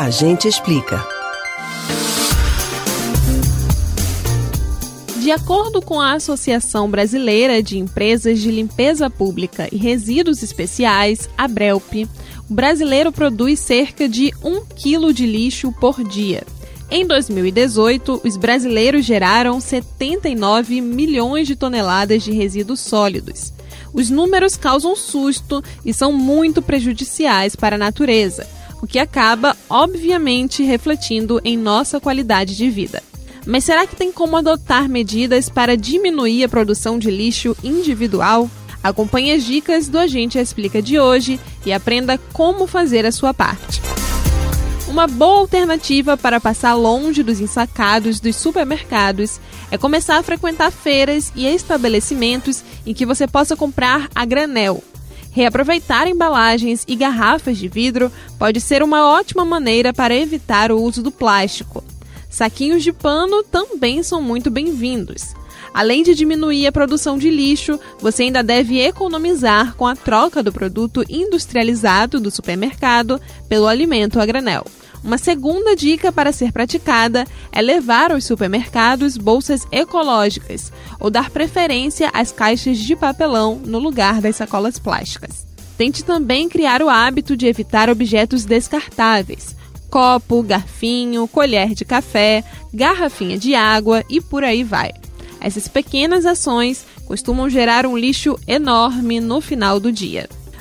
A gente explica. De acordo com a Associação Brasileira de Empresas de Limpeza Pública e Resíduos Especiais, a BRELP, o brasileiro produz cerca de 1 quilo de lixo por dia. Em 2018, os brasileiros geraram 79 milhões de toneladas de resíduos sólidos. Os números causam susto e são muito prejudiciais para a natureza, o que acaba, obviamente, refletindo em nossa qualidade de vida. Mas será que tem como adotar medidas para diminuir a produção de lixo individual? Acompanhe as dicas do Agente Explica de hoje e aprenda como fazer a sua parte. Uma boa alternativa para passar longe dos ensacados dos supermercados é começar a frequentar feiras e estabelecimentos em que você possa comprar a granel. Reaproveitar embalagens e garrafas de vidro pode ser uma ótima maneira para evitar o uso do plástico. Saquinhos de pano também são muito bem-vindos. Além de diminuir a produção de lixo, você ainda deve economizar com a troca do produto industrializado do supermercado pelo alimento a granel. Uma segunda dica para ser praticada é levar aos supermercados bolsas ecológicas ou dar preferência às caixas de papelão no lugar das sacolas plásticas. Tente também criar o hábito de evitar objetos descartáveis. Copo, garfinho, colher de café, garrafinha de água e por aí vai. Essas pequenas ações costumam gerar um lixo enorme no final do dia.